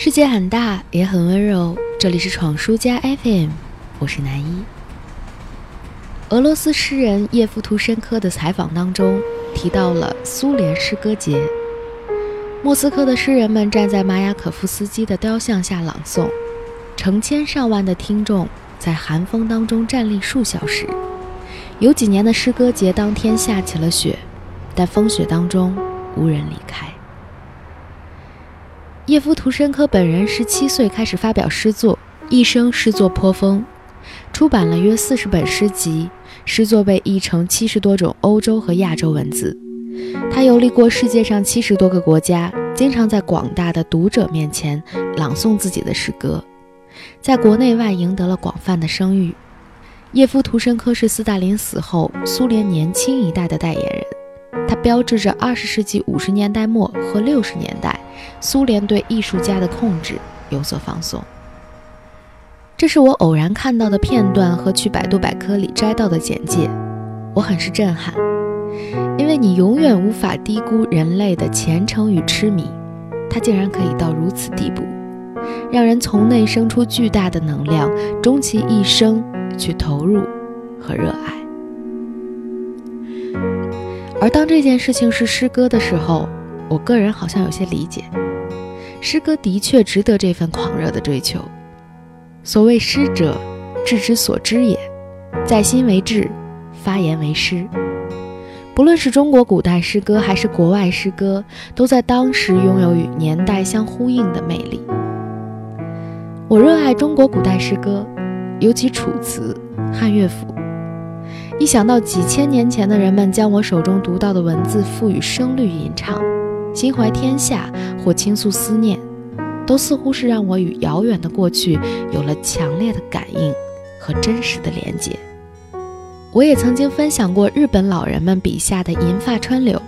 世界很大，也很温柔。这里是闯书家 FM，我是南一。俄罗斯诗人叶夫图申科的采访当中提到了苏联诗歌节，莫斯科的诗人们站在马雅可夫斯基的雕像下朗诵，成千上万的听众在寒风当中站立数小时。有几年的诗歌节当天下起了雪，但风雪当中无人离开。叶夫图申科本人十七岁开始发表诗作，一生诗作颇丰，出版了约四十本诗集，诗作被译成七十多种欧洲和亚洲文字。他游历过世界上七十多个国家，经常在广大的读者面前朗诵自己的诗歌，在国内外赢得了广泛的声誉。叶夫图申科是斯大林死后苏联年轻一代的代言人。它标志着二十世纪五十年代末和六十年代苏联对艺术家的控制有所放松。这是我偶然看到的片段和去百度百科里摘到的简介，我很是震撼，因为你永远无法低估人类的虔诚与痴迷，它竟然可以到如此地步，让人从内生出巨大的能量，终其一生去投入和热爱。而当这件事情是诗歌的时候，我个人好像有些理解，诗歌的确值得这份狂热的追求。所谓诗者，志之所知也，在心为志，发言为诗。不论是中国古代诗歌还是国外诗歌，都在当时拥有与年代相呼应的魅力。我热爱中国古代诗歌，尤其楚辞、汉乐府。一想到几千年前的人们将我手中读到的文字赋予声律吟唱，心怀天下或倾诉思念，都似乎是让我与遥远的过去有了强烈的感应和真实的连接。我也曾经分享过日本老人们笔下的银发川柳，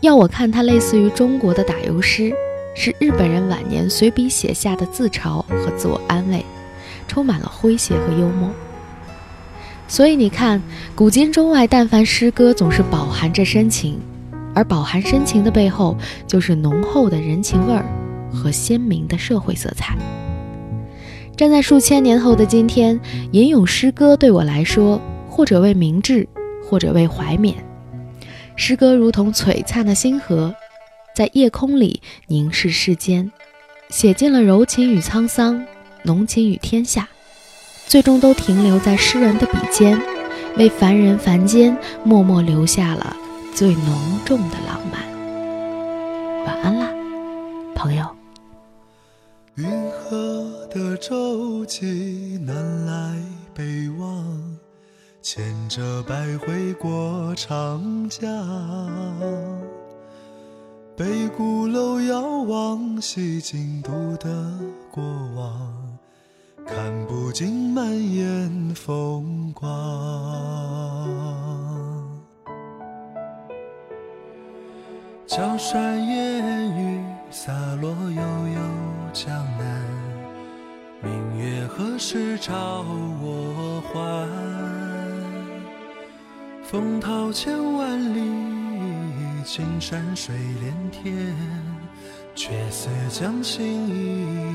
要我看它类似于中国的打油诗，是日本人晚年随笔写下的自嘲和自我安慰，充满了诙谐和幽默。所以你看，古今中外，但凡诗歌，总是饱含着深情，而饱含深情的背后，就是浓厚的人情味儿和鲜明的社会色彩。站在数千年后的今天，吟咏诗歌对我来说，或者为明志，或者为怀缅。诗歌如同璀璨的星河，在夜空里凝视世间，写尽了柔情与沧桑，浓情与天下。最终都停留在诗人的笔尖，为凡人凡间默默留下了最浓重的浪漫。晚安啦，朋友。云河的舟楫南来北往，牵着百回过长江。北鼓楼遥望西京都的过往。看不尽满眼风光，江山烟雨洒落悠悠江南，明月何时照我还？风涛千万里，青山水连天，却似将心一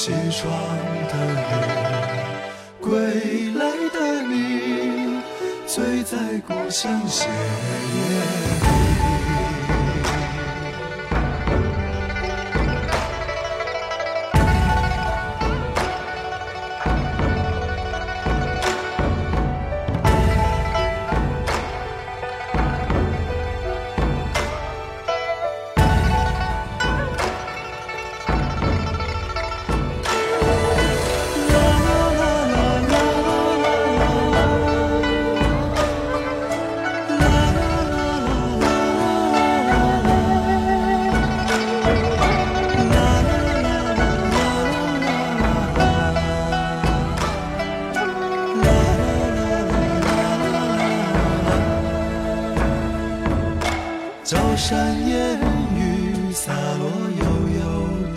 西窗的雨，归来的你，醉在故乡斜月小山烟雨洒落悠悠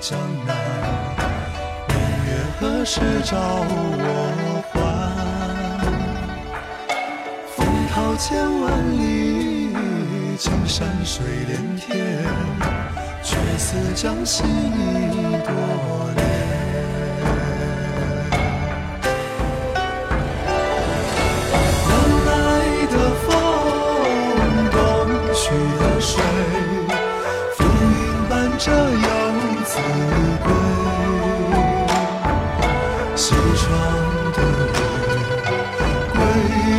江南明月何时照我还？风涛千万里青山水连天却似将心一朵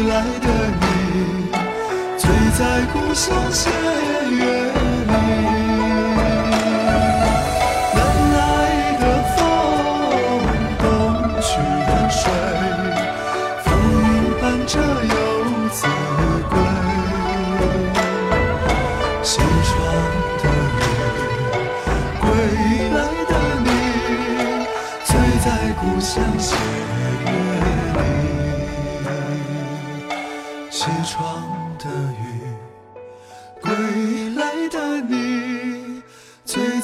来的你，醉在故乡斜月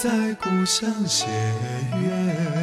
在故乡斜月。